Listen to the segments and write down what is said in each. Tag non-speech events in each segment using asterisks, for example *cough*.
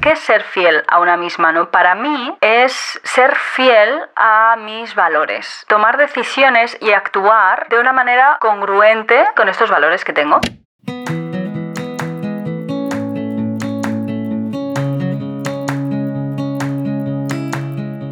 ¿Qué es ser fiel a una misma? ¿no? Para mí es ser fiel a mis valores, tomar decisiones y actuar de una manera congruente con estos valores que tengo.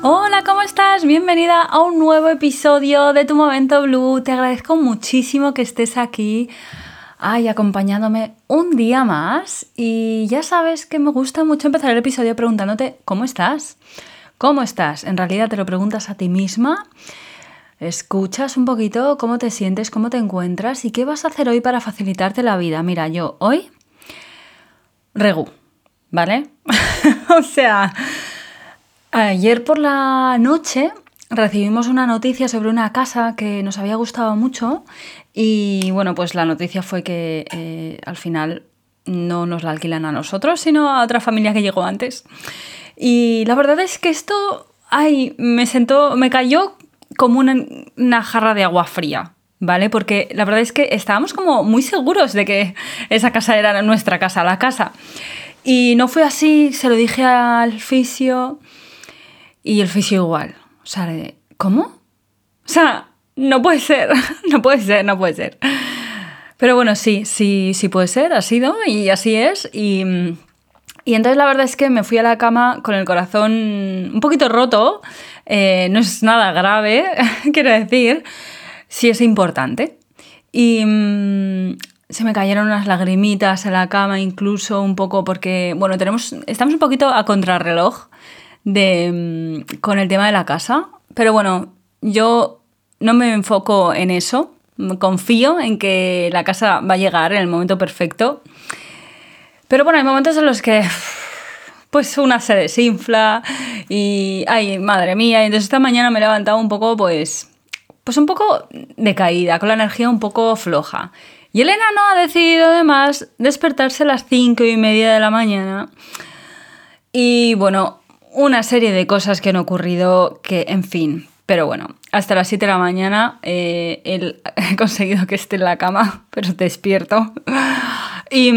Hola, ¿cómo estás? Bienvenida a un nuevo episodio de Tu Momento Blue. Te agradezco muchísimo que estés aquí, ay, acompañándome un día más. Y ya sabes que me gusta mucho empezar el episodio preguntándote, ¿cómo estás? ¿Cómo estás? En realidad te lo preguntas a ti misma. Escuchas un poquito cómo te sientes, cómo te encuentras y qué vas a hacer hoy para facilitarte la vida. Mira, yo hoy regu, ¿vale? *laughs* o sea, Ayer por la noche recibimos una noticia sobre una casa que nos había gustado mucho y bueno, pues la noticia fue que eh, al final no nos la alquilan a nosotros, sino a otra familia que llegó antes. Y la verdad es que esto, ay, me sentó, me cayó como una, una jarra de agua fría. ¿Vale? Porque la verdad es que estábamos como muy seguros de que esa casa era nuestra casa, la casa. Y no fue así, se lo dije al fisio y el fisio igual. O sea, ¿cómo? O sea, no puede ser, *laughs* no puede ser, no puede ser. Pero bueno, sí, sí, sí puede ser, ha sido y así es. Y, y entonces la verdad es que me fui a la cama con el corazón un poquito roto. Eh, no es nada grave, *laughs* quiero decir, sí es importante. Y mm, se me cayeron unas lagrimitas en la cama, incluso un poco porque, bueno, tenemos, estamos un poquito a contrarreloj de, mm, con el tema de la casa. Pero bueno, yo no me enfoco en eso. Confío en que la casa va a llegar en el momento perfecto. Pero bueno, hay momentos en los que *sighs* pues una se desinfla y ay, madre mía, entonces esta mañana me he levantado un poco pues pues un poco decaída, con la energía un poco floja. Y Elena no ha decidido además despertarse a las cinco y media de la mañana. Y bueno, una serie de cosas que han ocurrido que, en fin, pero bueno, hasta las 7 de la mañana eh, he *laughs* conseguido que esté en la cama, pero despierto. Y,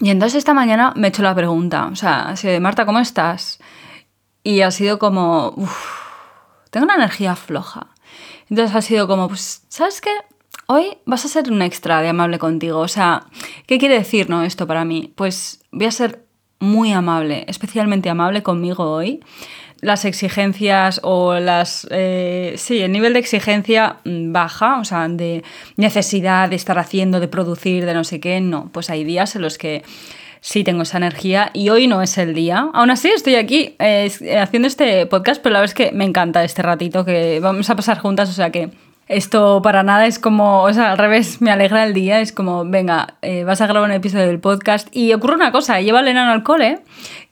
y entonces esta mañana me he hecho la pregunta, o sea, sido de Marta, ¿cómo estás? Y ha sido como, tengo una energía floja. Entonces ha sido como, pues, ¿sabes qué? Hoy vas a ser un extra de amable contigo. O sea, ¿qué quiere decir no esto para mí? Pues voy a ser muy amable, especialmente amable conmigo hoy. Las exigencias o las... Eh, sí, el nivel de exigencia mm, baja, o sea, de necesidad de estar haciendo, de producir, de no sé qué, no. Pues hay días en los que sí tengo esa energía y hoy no es el día. Aún así estoy aquí eh, haciendo este podcast, pero la verdad es que me encanta este ratito que vamos a pasar juntas, o sea que esto para nada es como, o sea, al revés, me alegra el día, es como, venga, eh, vas a grabar un episodio del podcast y ocurre una cosa, lleva el enano al cole,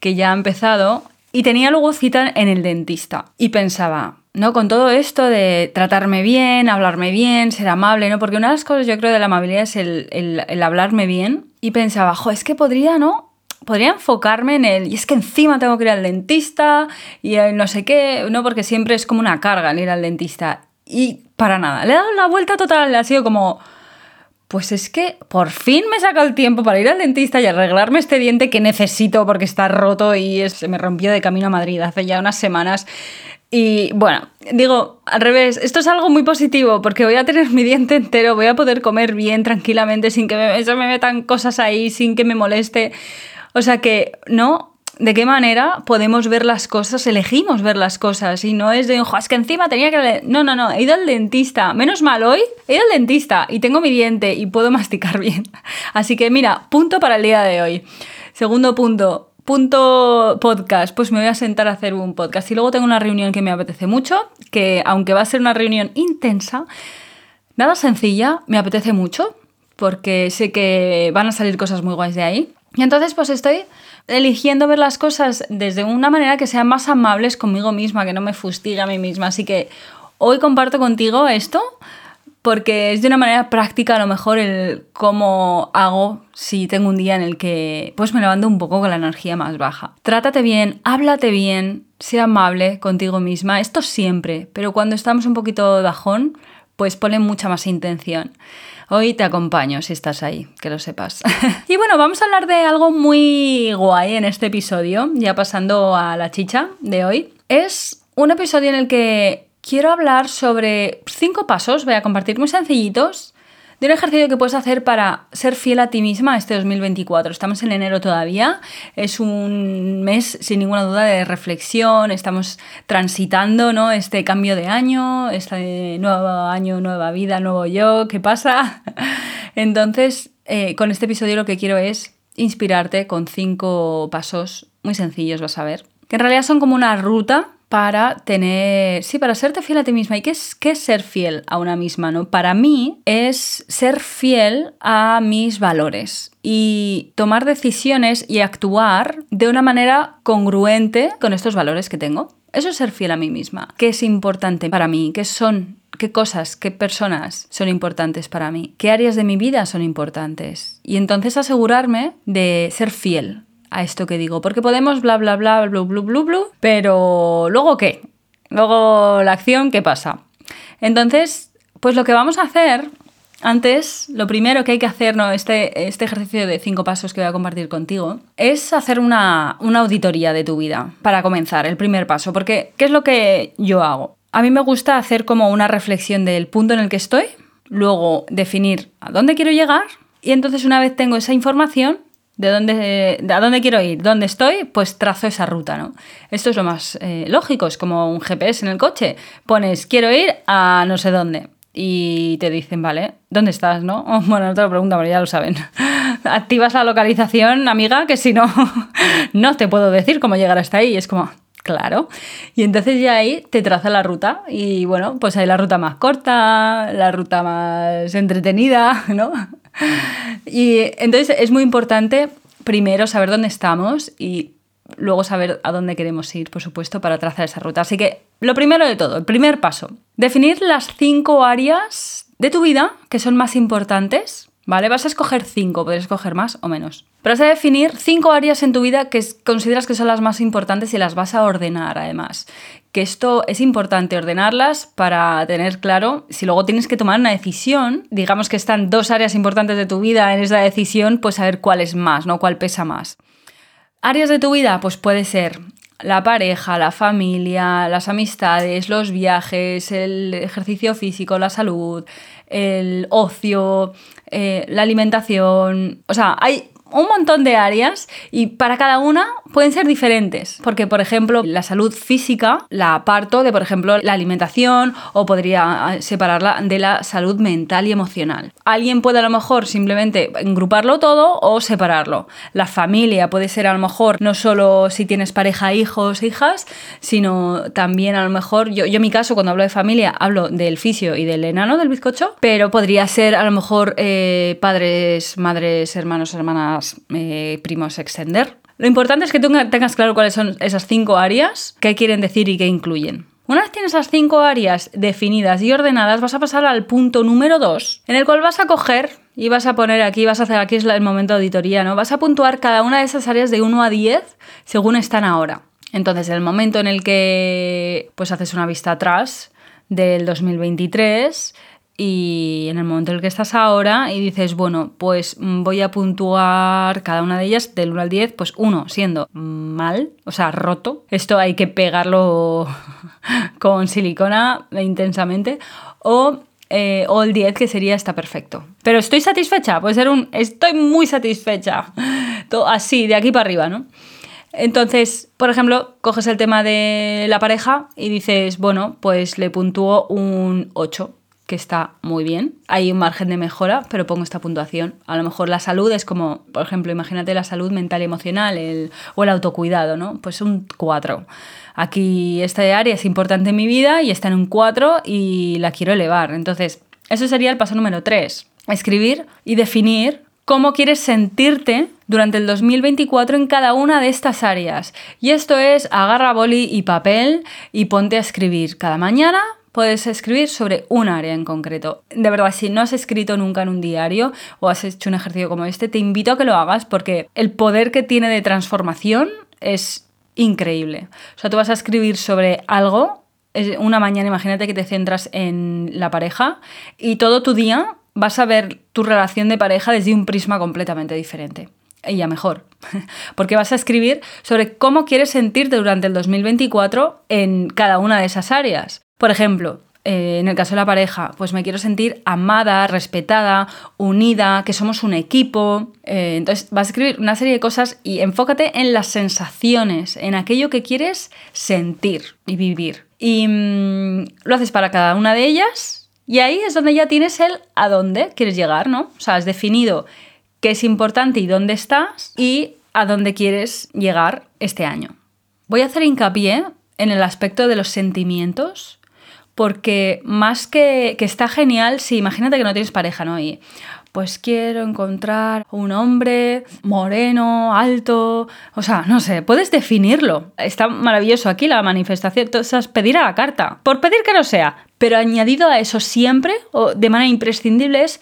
que ya ha empezado, y tenía luego cita en el dentista y pensaba, ¿no? Con todo esto de tratarme bien, hablarme bien, ser amable, ¿no? Porque una de las cosas yo creo de la amabilidad es el, hablarme bien. Y pensaba, jo, es que podría, ¿no? Podría enfocarme en el, y es que encima tengo que ir al dentista y no sé qué, ¿no? Porque siempre es como una carga el ir al dentista. Y para nada, le he dado la vuelta total, ha sido como, pues es que por fin me saca el tiempo para ir al dentista y arreglarme este diente que necesito porque está roto y se me rompió de camino a Madrid hace ya unas semanas. Y bueno, digo, al revés, esto es algo muy positivo porque voy a tener mi diente entero, voy a poder comer bien tranquilamente sin que me, me metan cosas ahí, sin que me moleste. O sea que, ¿no? ¿De qué manera podemos ver las cosas? Elegimos ver las cosas y no es de, ojo, es que encima tenía que... No, no, no, he ido al dentista. Menos mal hoy, he ido al dentista y tengo mi diente y puedo *laughs* masticar bien. Así que mira, punto para el día de hoy. Segundo punto, Punto podcast, pues me voy a sentar a hacer un podcast. Y luego tengo una reunión que me apetece mucho, que aunque va a ser una reunión intensa, nada sencilla, me apetece mucho, porque sé que van a salir cosas muy guays de ahí. Y entonces pues estoy eligiendo ver las cosas desde una manera que sean más amables conmigo misma, que no me fustigue a mí misma. Así que hoy comparto contigo esto porque es de una manera práctica a lo mejor el cómo hago si tengo un día en el que pues me levanto un poco con la energía más baja. Trátate bien, háblate bien, sea amable contigo misma, esto siempre, pero cuando estamos un poquito bajón, pues pone mucha más intención. Hoy te acompaño si estás ahí, que lo sepas. *laughs* y bueno, vamos a hablar de algo muy guay en este episodio, ya pasando a la chicha de hoy. Es un episodio en el que quiero hablar sobre cinco pasos, voy a compartir muy sencillitos, de un ejercicio que puedes hacer para ser fiel a ti misma este 2024. Estamos en enero todavía, es un mes sin ninguna duda de reflexión, estamos transitando ¿no? este cambio de año, este nuevo año, nueva vida, nuevo yo, ¿qué pasa? *laughs* Entonces, eh, con este episodio lo que quiero es inspirarte con cinco pasos muy sencillos, vas a ver, que en realidad son como una ruta para tener, sí, para serte fiel a ti misma. ¿Y qué es, qué es ser fiel a una misma? ¿no? Para mí es ser fiel a mis valores y tomar decisiones y actuar de una manera congruente con estos valores que tengo. Eso es ser fiel a mí misma. ¿Qué es importante para mí? ¿Qué son? ¿Qué cosas, qué personas son importantes para mí? ¿Qué áreas de mi vida son importantes? Y entonces asegurarme de ser fiel a esto que digo, porque podemos bla bla bla, bla bla bla bla, pero luego qué? Luego la acción, ¿qué pasa? Entonces, pues lo que vamos a hacer antes, lo primero que hay que hacer, ¿no? este, este ejercicio de cinco pasos que voy a compartir contigo, es hacer una, una auditoría de tu vida, para comenzar, el primer paso, porque ¿qué es lo que yo hago? A mí me gusta hacer como una reflexión del punto en el que estoy, luego definir a dónde quiero llegar, y entonces una vez tengo esa información, de dónde, a dónde quiero ir, dónde estoy, pues trazo esa ruta, ¿no? Esto es lo más eh, lógico, es como un GPS en el coche. Pones, quiero ir a no sé dónde. Y te dicen, vale, ¿dónde estás, no? *laughs* bueno, no te lo pregunto, pero ya lo saben. *laughs* Activas la localización, amiga, que si no, *laughs* no te puedo decir cómo llegar hasta ahí. es como, claro. Y entonces ya ahí te traza la ruta. Y bueno, pues hay la ruta más corta, la ruta más entretenida, ¿no? Y entonces es muy importante primero saber dónde estamos y luego saber a dónde queremos ir, por supuesto, para trazar esa ruta. Así que lo primero de todo, el primer paso, definir las cinco áreas de tu vida que son más importantes ¿vale? Vas a escoger cinco, puedes escoger más o menos. Pero vas a definir cinco áreas en tu vida que consideras que son las más importantes y las vas a ordenar además. Que esto es importante ordenarlas para tener claro si luego tienes que tomar una decisión, digamos que están dos áreas importantes de tu vida en esa decisión, pues saber cuál es más, ¿no? Cuál pesa más. Áreas de tu vida, pues puede ser la pareja, la familia, las amistades, los viajes, el ejercicio físico, la salud, el ocio, eh, la alimentación. O sea, hay un montón de áreas y para cada una pueden ser diferentes. Porque, por ejemplo, la salud física la aparto de, por ejemplo, la alimentación o podría ah, separarla de la salud mental y emocional. Alguien puede a lo mejor simplemente engruparlo todo o separarlo. La familia puede ser a lo mejor no solo si tienes pareja, hijos, hijas, sino también a lo mejor, yo, yo en mi caso cuando hablo de familia hablo del fisio y del enano del bizcocho, pero podría ser a lo mejor eh, padres, madres, hermanos, hermanas, eh, primos, extender. Lo importante es que tengas claro cuáles son esas cinco áreas, qué quieren decir y qué incluyen. Una vez tienes esas cinco áreas definidas y ordenadas, vas a pasar al punto número dos, en el cual vas a coger y vas a poner aquí, vas a hacer aquí es el momento de auditoría, ¿no? Vas a puntuar cada una de esas áreas de 1 a 10 según están ahora. Entonces, el momento en el que pues haces una vista atrás del 2023 y en el momento en el que estás ahora y dices, bueno, pues mm, voy a puntuar cada una de ellas del 1 al 10, pues 1 siendo mal, o sea, roto. Esto hay que pegarlo *laughs* con silicona intensamente. O, eh, o el 10 que sería está perfecto. Pero estoy satisfecha, puede ser un estoy muy satisfecha. *laughs* Todo así, de aquí para arriba, ¿no? Entonces, por ejemplo, coges el tema de la pareja y dices, bueno, pues le puntúo un 8 que está muy bien. Hay un margen de mejora, pero pongo esta puntuación. A lo mejor la salud es como, por ejemplo, imagínate la salud mental y emocional o el autocuidado, ¿no? Pues un 4. Aquí esta área es importante en mi vida y está en un 4 y la quiero elevar. Entonces, eso sería el paso número 3. Escribir y definir cómo quieres sentirte durante el 2024 en cada una de estas áreas. Y esto es agarra boli y papel y ponte a escribir cada mañana puedes escribir sobre un área en concreto. De verdad, si no has escrito nunca en un diario o has hecho un ejercicio como este, te invito a que lo hagas porque el poder que tiene de transformación es increíble. O sea, tú vas a escribir sobre algo, una mañana imagínate que te centras en la pareja y todo tu día vas a ver tu relación de pareja desde un prisma completamente diferente y ya mejor, *laughs* porque vas a escribir sobre cómo quieres sentirte durante el 2024 en cada una de esas áreas. Por ejemplo, eh, en el caso de la pareja, pues me quiero sentir amada, respetada, unida, que somos un equipo. Eh, entonces vas a escribir una serie de cosas y enfócate en las sensaciones, en aquello que quieres sentir y vivir. Y mm, lo haces para cada una de ellas y ahí es donde ya tienes el a dónde quieres llegar, ¿no? O sea, has definido qué es importante y dónde estás y a dónde quieres llegar este año. Voy a hacer hincapié en el aspecto de los sentimientos porque más que, que está genial, si imagínate que no tienes pareja, ¿no? Y pues quiero encontrar un hombre moreno, alto, o sea, no sé, puedes definirlo. Está maravilloso aquí la manifestación, sea, pedir a la carta, por pedir que no sea, pero añadido a eso siempre, o de manera imprescindible, es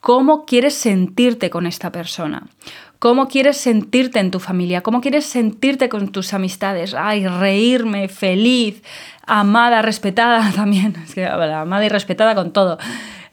cómo quieres sentirte con esta persona. ¿Cómo quieres sentirte en tu familia? ¿Cómo quieres sentirte con tus amistades? Ay, reírme, feliz, amada, respetada *laughs* también. Es que amada y respetada con todo.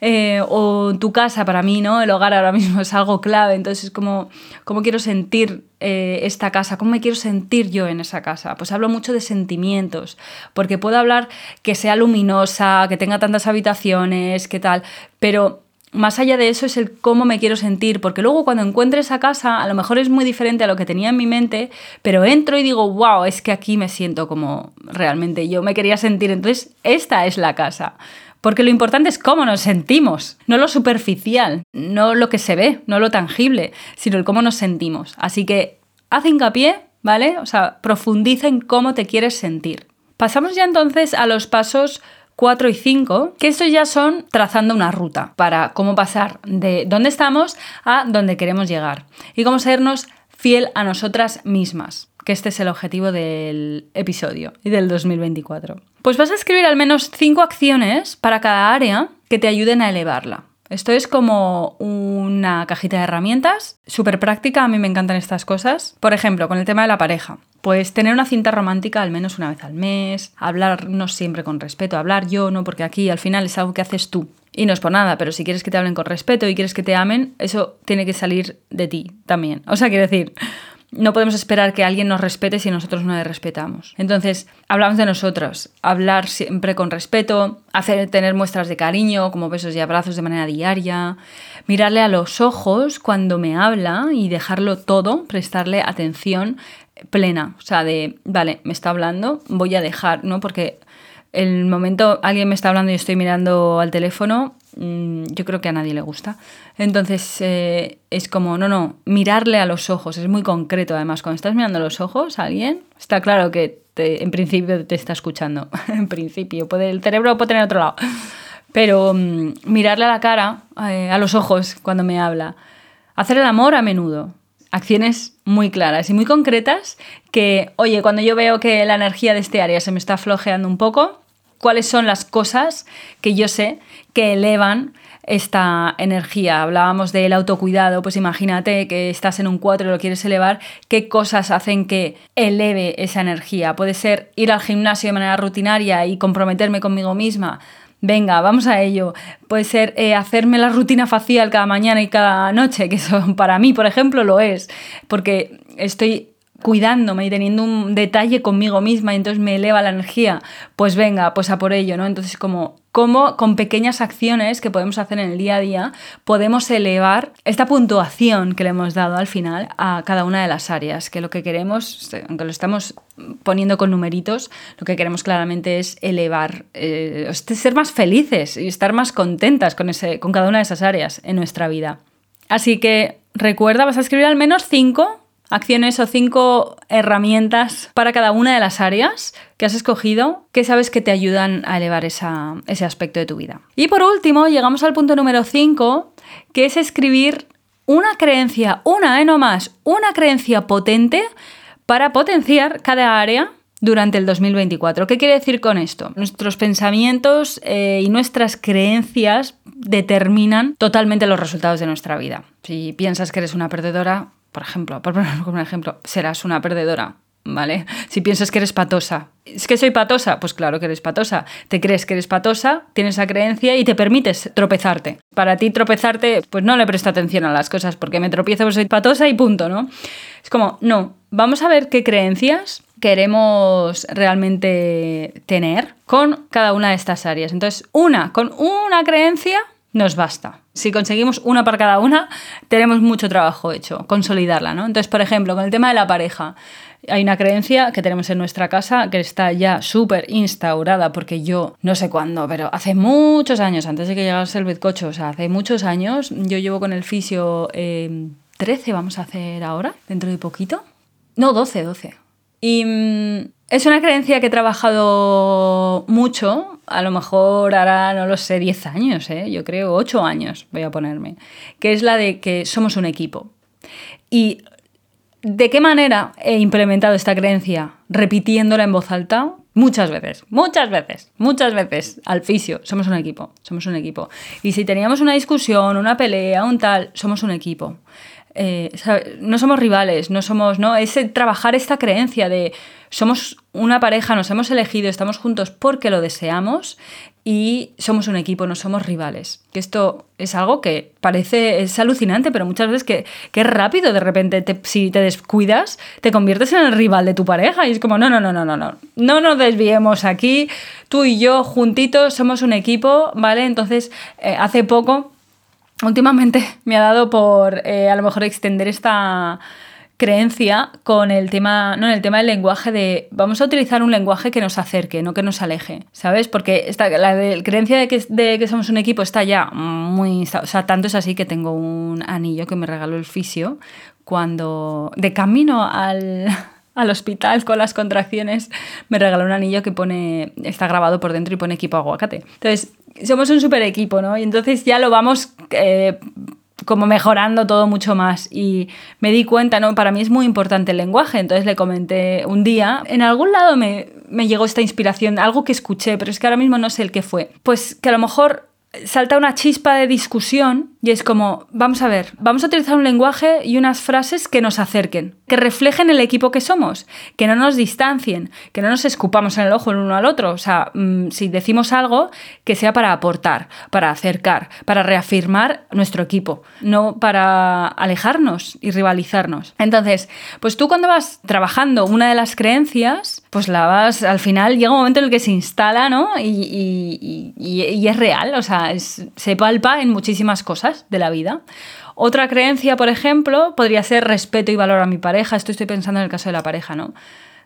Eh, o tu casa para mí, ¿no? El hogar ahora mismo es algo clave. Entonces, ¿cómo, cómo quiero sentir eh, esta casa? ¿Cómo me quiero sentir yo en esa casa? Pues hablo mucho de sentimientos, porque puedo hablar que sea luminosa, que tenga tantas habitaciones, que tal, pero más allá de eso es el cómo me quiero sentir, porque luego cuando encuentre esa casa, a lo mejor es muy diferente a lo que tenía en mi mente, pero entro y digo, wow, es que aquí me siento como realmente yo me quería sentir, entonces esta es la casa. Porque lo importante es cómo nos sentimos, no lo superficial, no lo que se ve, no lo tangible, sino el cómo nos sentimos. Así que haz hincapié, ¿vale? O sea, profundiza en cómo te quieres sentir. Pasamos ya entonces a los pasos 4 y 5, que estos ya son trazando una ruta para cómo pasar de dónde estamos a dónde queremos llegar y cómo sernos fiel a nosotras mismas, que este es el objetivo del episodio y del 2024. Pues vas a escribir al menos 5 acciones para cada área que te ayuden a elevarla. Esto es como una cajita de herramientas, súper práctica, a mí me encantan estas cosas. Por ejemplo, con el tema de la pareja. Pues tener una cinta romántica al menos una vez al mes, hablarnos siempre con respeto, hablar yo, ¿no? Porque aquí al final es algo que haces tú. Y no es por nada, pero si quieres que te hablen con respeto y quieres que te amen, eso tiene que salir de ti también. O sea, quiero decir, no podemos esperar que alguien nos respete si nosotros no le respetamos. Entonces, hablamos de nosotros, hablar siempre con respeto, hacer, tener muestras de cariño, como besos y abrazos de manera diaria, mirarle a los ojos cuando me habla y dejarlo todo, prestarle atención plena, o sea, de, vale, me está hablando, voy a dejar, ¿no? Porque el momento alguien me está hablando y estoy mirando al teléfono, mm, yo creo que a nadie le gusta. Entonces eh, es como, no, no, mirarle a los ojos, es muy concreto además. Cuando estás mirando los ojos a alguien, está claro que en principio te está escuchando. *laughs* en principio, puede, el cerebro puede tener otro lado. Pero mm, mirarle a la cara, eh, a los ojos cuando me habla. Hacer el amor a menudo. Acciones muy claras y muy concretas que, oye, cuando yo veo que la energía de este área se me está flojeando un poco, ¿cuáles son las cosas que yo sé que elevan esta energía. Hablábamos del autocuidado, pues imagínate que estás en un 4 y lo quieres elevar, ¿qué cosas hacen que eleve esa energía? Puede ser ir al gimnasio de manera rutinaria y comprometerme conmigo misma. Venga, vamos a ello. Puede ser eh, hacerme la rutina facial cada mañana y cada noche, que eso *laughs* para mí, por ejemplo, lo es, porque estoy cuidándome y teniendo un detalle conmigo misma y entonces me eleva la energía, pues venga, pues a por ello, ¿no? Entonces como cómo con pequeñas acciones que podemos hacer en el día a día podemos elevar esta puntuación que le hemos dado al final a cada una de las áreas, que lo que queremos, aunque lo estamos poniendo con numeritos, lo que queremos claramente es elevar, eh, ser más felices y estar más contentas con, ese, con cada una de esas áreas en nuestra vida. Así que recuerda, vas a escribir al menos cinco acciones o cinco herramientas para cada una de las áreas que has escogido que sabes que te ayudan a elevar ese aspecto de tu vida. Y por último, llegamos al punto número 5, que es escribir una creencia, una, ¿eh? no más, una creencia potente para potenciar cada área durante el 2024. ¿Qué quiere decir con esto? Nuestros pensamientos eh, y nuestras creencias determinan totalmente los resultados de nuestra vida. Si piensas que eres una perdedora, por ejemplo, por poner *laughs* un ejemplo, serás una perdedora. ¿Vale? Si piensas que eres patosa. ¿Es que soy patosa? Pues claro que eres patosa. Te crees que eres patosa, tienes esa creencia y te permites tropezarte. Para ti tropezarte, pues no le presta atención a las cosas, porque me tropiezo porque soy patosa y punto, ¿no? Es como, no, vamos a ver qué creencias queremos realmente tener con cada una de estas áreas. Entonces, una, con una creencia nos basta. Si conseguimos una para cada una, tenemos mucho trabajo hecho, consolidarla, ¿no? Entonces, por ejemplo, con el tema de la pareja, hay una creencia que tenemos en nuestra casa que está ya súper instaurada, porque yo no sé cuándo, pero hace muchos años, antes de que llegase el bizcocho, o sea, hace muchos años, yo llevo con el fisio 13, vamos a hacer ahora, dentro de poquito. No, 12, 12. Y mm, es una creencia que he trabajado mucho, a lo mejor ahora, no lo sé, 10 años, ¿eh? yo creo, 8 años voy a ponerme, que es la de que somos un equipo. ¿Y de qué manera he implementado esta creencia? Repitiéndola en voz alta muchas veces, muchas veces, muchas veces al fisio. Somos un equipo, somos un equipo. Y si teníamos una discusión, una pelea, un tal, somos un equipo. Eh, no somos rivales, no somos, no, es trabajar esta creencia de somos una pareja, nos hemos elegido, estamos juntos porque lo deseamos y somos un equipo, no somos rivales. Que esto es algo que parece, es alucinante, pero muchas veces que, que rápido de repente, si te descuidas, te conviertes en el rival de tu pareja y es como, no, no, no, no, no, no, no nos desviemos aquí, tú y yo juntitos somos un equipo, ¿vale? Entonces, eh, hace poco últimamente me ha dado por eh, a lo mejor extender esta creencia con el tema, no, en el tema del lenguaje de vamos a utilizar un lenguaje que nos acerque, no que nos aleje, ¿sabes? Porque esta, la creencia de que, de que somos un equipo está ya muy, o sea, tanto es así que tengo un anillo que me regaló el fisio cuando de camino al *laughs* al hospital con las contracciones, me regaló un anillo que pone, está grabado por dentro y pone equipo aguacate. Entonces, somos un super equipo, ¿no? Y entonces ya lo vamos eh, como mejorando todo mucho más. Y me di cuenta, ¿no? Para mí es muy importante el lenguaje. Entonces le comenté un día, en algún lado me, me llegó esta inspiración, algo que escuché, pero es que ahora mismo no sé el qué fue. Pues que a lo mejor salta una chispa de discusión y es como, vamos a ver, vamos a utilizar un lenguaje y unas frases que nos acerquen, que reflejen el equipo que somos, que no nos distancien, que no nos escupamos en el ojo el uno al otro. O sea, mm, si decimos algo, que sea para aportar, para acercar, para reafirmar nuestro equipo, no para alejarnos y rivalizarnos. Entonces, pues tú cuando vas trabajando una de las creencias, pues la vas, al final llega un momento en el que se instala, ¿no? Y, y es real, o sea, se palpa en muchísimas cosas de la vida. Otra creencia, por ejemplo, podría ser respeto y valor a mi pareja. Esto estoy pensando en el caso de la pareja, ¿no?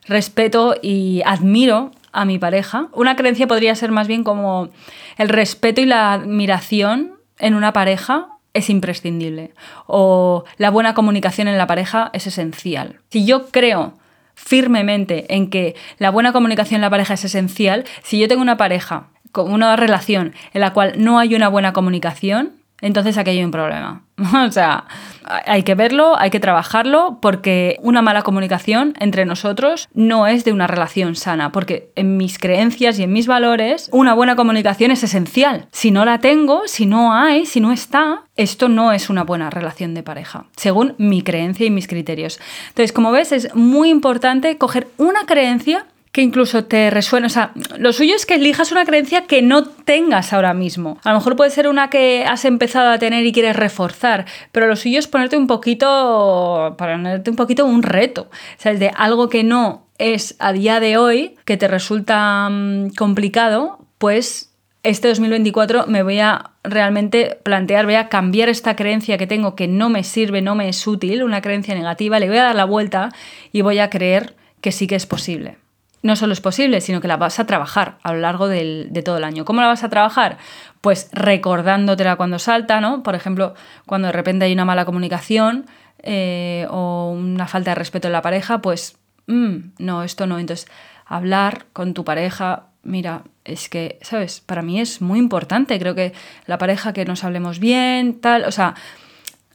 Respeto y admiro a mi pareja. Una creencia podría ser más bien como el respeto y la admiración en una pareja es imprescindible. O la buena comunicación en la pareja es esencial. Si yo creo firmemente en que la buena comunicación en la pareja es esencial, si yo tengo una pareja una relación en la cual no hay una buena comunicación, entonces aquí hay un problema. *laughs* o sea, hay que verlo, hay que trabajarlo, porque una mala comunicación entre nosotros no es de una relación sana, porque en mis creencias y en mis valores, una buena comunicación es esencial. Si no la tengo, si no hay, si no está, esto no es una buena relación de pareja, según mi creencia y mis criterios. Entonces, como ves, es muy importante coger una creencia que incluso te resuena. O sea, lo suyo es que elijas una creencia que no tengas ahora mismo. A lo mejor puede ser una que has empezado a tener y quieres reforzar, pero lo suyo es ponerte un poquito, ponerte un poquito un reto. O sea, de algo que no es a día de hoy, que te resulta mm, complicado, pues este 2024 me voy a realmente plantear, voy a cambiar esta creencia que tengo que no me sirve, no me es útil, una creencia negativa, le voy a dar la vuelta y voy a creer que sí que es posible no solo es posible, sino que la vas a trabajar a lo largo de todo el año. ¿Cómo la vas a trabajar? Pues recordándotela cuando salta, ¿no? Por ejemplo, cuando de repente hay una mala comunicación eh, o una falta de respeto en la pareja, pues, mm, no, esto no. Entonces, hablar con tu pareja, mira, es que, ¿sabes? Para mí es muy importante. Creo que la pareja que nos hablemos bien, tal, o sea,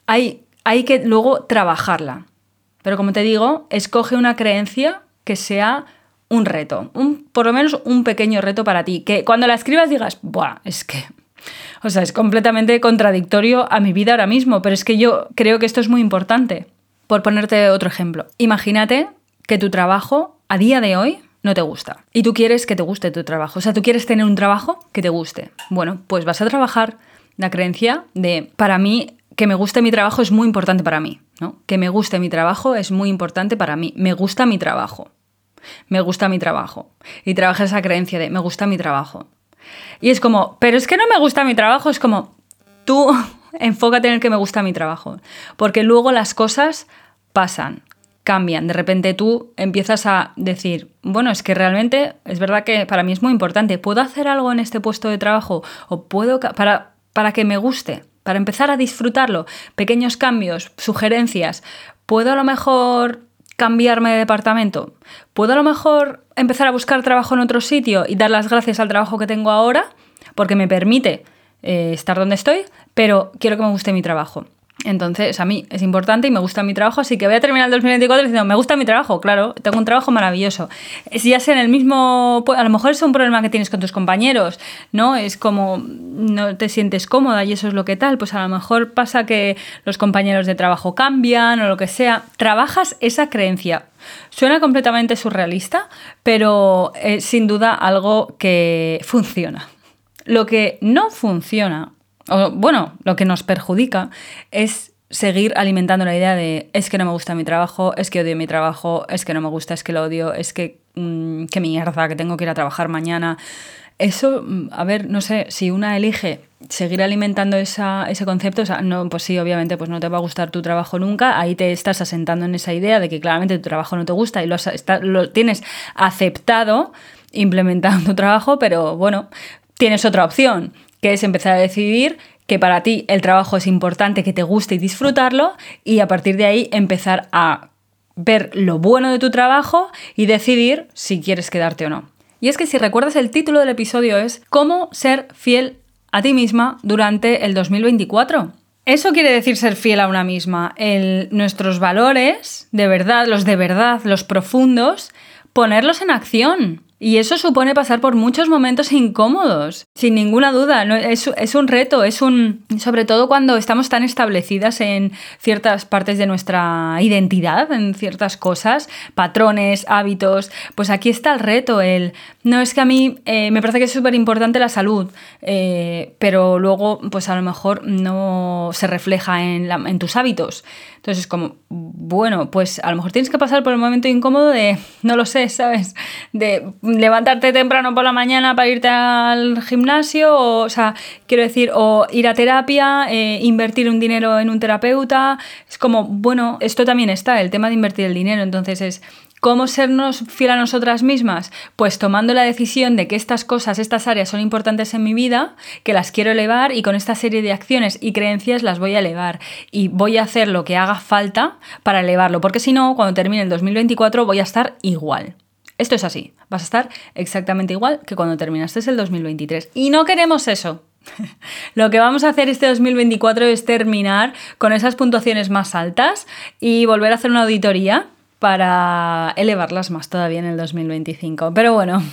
hay, hay que luego trabajarla. Pero como te digo, escoge una creencia que sea un reto, un, por lo menos un pequeño reto para ti, que cuando la escribas digas, Buah, es que... O sea, es completamente contradictorio a mi vida ahora mismo, pero es que yo creo que esto es muy importante. Por ponerte otro ejemplo, imagínate que tu trabajo a día de hoy no te gusta y tú quieres que te guste tu trabajo, o sea, tú quieres tener un trabajo que te guste. Bueno, pues vas a trabajar la creencia de, para mí, que me guste mi trabajo es muy importante para mí, ¿no? Que me guste mi trabajo es muy importante para mí, me gusta mi trabajo me gusta mi trabajo. Y trabaja esa creencia de me gusta mi trabajo. Y es como, pero es que no me gusta mi trabajo, es como, tú *laughs* enfócate en el que me gusta mi trabajo. Porque luego las cosas pasan, cambian. De repente tú empiezas a decir, bueno, es que realmente es verdad que para mí es muy importante. ¿Puedo hacer algo en este puesto de trabajo? ¿O puedo para, para que me guste? Para empezar a disfrutarlo. Pequeños cambios, sugerencias. ¿Puedo a lo mejor cambiarme de departamento? ¿Puedo a lo mejor empezar a buscar trabajo en otro sitio y dar las gracias al trabajo que tengo ahora? Porque me permite eh, estar donde estoy, pero quiero que me guste mi trabajo. Entonces, a mí es importante y me gusta mi trabajo, así que voy a terminar el 2024 diciendo, me gusta mi trabajo, claro, tengo un trabajo maravilloso. Si ya sea en el mismo, a lo mejor es un problema que tienes con tus compañeros, ¿no? Es como no te sientes cómoda y eso es lo que tal, pues a lo mejor pasa que los compañeros de trabajo cambian o lo que sea. Trabajas esa creencia. Suena completamente surrealista, pero es sin duda algo que funciona. Lo que no funciona o bueno, lo que nos perjudica es seguir alimentando la idea de es que no me gusta mi trabajo, es que odio mi trabajo, es que no me gusta, es que lo odio, es que mm, qué mierda, que tengo que ir a trabajar mañana. Eso, mm, a ver, no sé, si una elige seguir alimentando esa, ese concepto, o sea, no, pues sí, obviamente, pues no te va a gustar tu trabajo nunca, ahí te estás asentando en esa idea de que claramente tu trabajo no te gusta y lo, lo tienes aceptado implementando tu trabajo, pero bueno, tienes otra opción, que es empezar a decidir que para ti el trabajo es importante, que te guste y disfrutarlo, y a partir de ahí empezar a ver lo bueno de tu trabajo y decidir si quieres quedarte o no. Y es que si recuerdas el título del episodio es ¿Cómo ser fiel a ti misma durante el 2024? Eso quiere decir ser fiel a una misma, nuestros valores, de verdad, los de verdad, los profundos, ponerlos en acción. Y eso supone pasar por muchos momentos incómodos, sin ninguna duda. Es, es, un reto, es un. Sobre todo cuando estamos tan establecidas en ciertas partes de nuestra identidad, en ciertas cosas, patrones, hábitos. Pues aquí está el reto, el. No es que a mí eh, me parece que es súper importante la salud, eh, pero luego, pues a lo mejor no se refleja en, en tus hábitos. Entonces es como, bueno, pues a lo mejor tienes que pasar por el momento incómodo de, no lo sé, ¿sabes? De levantarte temprano por la mañana para irte al gimnasio, o, sea, quiero decir, o ir a terapia, eh, invertir un dinero en un terapeuta. Es como, bueno, esto también está, el tema de invertir el dinero. Entonces es, ¿Cómo sernos fiel a nosotras mismas? Pues tomando la decisión de que estas cosas, estas áreas son importantes en mi vida, que las quiero elevar y con esta serie de acciones y creencias las voy a elevar y voy a hacer lo que haga falta para elevarlo, porque si no, cuando termine el 2024 voy a estar igual. Esto es así, vas a estar exactamente igual que cuando terminaste el 2023. Y no queremos eso. *laughs* Lo que vamos a hacer este 2024 es terminar con esas puntuaciones más altas y volver a hacer una auditoría para elevarlas más todavía en el 2025. Pero bueno,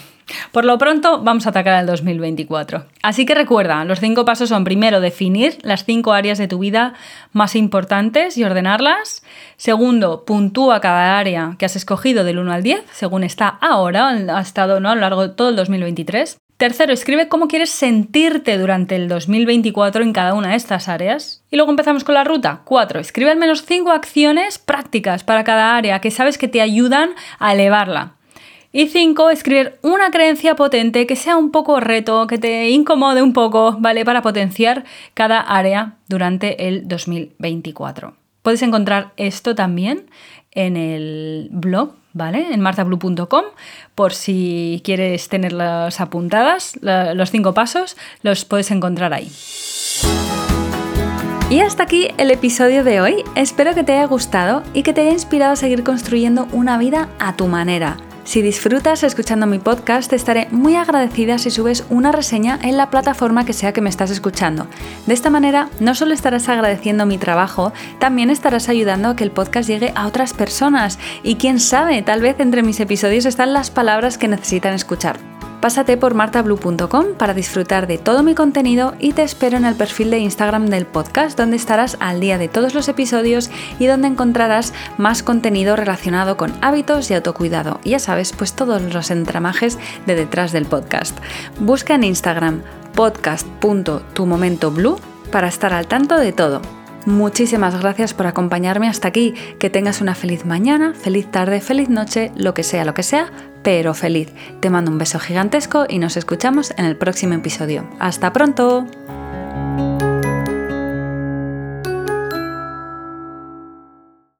por lo pronto vamos a atacar al 2024. Así que recuerda, los cinco pasos son primero definir las cinco áreas de tu vida más importantes y ordenarlas. Segundo, puntúa cada área que has escogido del 1 al 10, según está ahora, ha estado ¿no? a lo largo de todo el 2023. Tercero, escribe cómo quieres sentirte durante el 2024 en cada una de estas áreas. Y luego empezamos con la ruta. Cuatro, escribe al menos cinco acciones prácticas para cada área que sabes que te ayudan a elevarla. Y cinco, escribir una creencia potente que sea un poco reto, que te incomode un poco, ¿vale? Para potenciar cada área durante el 2024. Puedes encontrar esto también en el blog ¿vale? En martablue.com, por si quieres tenerlas apuntadas, los cinco pasos, los puedes encontrar ahí. Y hasta aquí el episodio de hoy. Espero que te haya gustado y que te haya inspirado a seguir construyendo una vida a tu manera si disfrutas escuchando mi podcast, te estaré muy agradecida si subes una reseña en la plataforma que sea que me estás escuchando. De esta manera, no solo estarás agradeciendo mi trabajo, también estarás ayudando a que el podcast llegue a otras personas. Y quién sabe, tal vez entre mis episodios están las palabras que necesitan escuchar. Pásate por martablue.com para disfrutar de todo mi contenido y te espero en el perfil de Instagram del podcast donde estarás al día de todos los episodios y donde encontrarás más contenido relacionado con hábitos y autocuidado. ya sabes, pues todos los entramajes de detrás del podcast. Busca en Instagram podcast.tumomentoblue para estar al tanto de todo. Muchísimas gracias por acompañarme hasta aquí. Que tengas una feliz mañana, feliz tarde, feliz noche, lo que sea, lo que sea, pero feliz. Te mando un beso gigantesco y nos escuchamos en el próximo episodio. ¡Hasta pronto!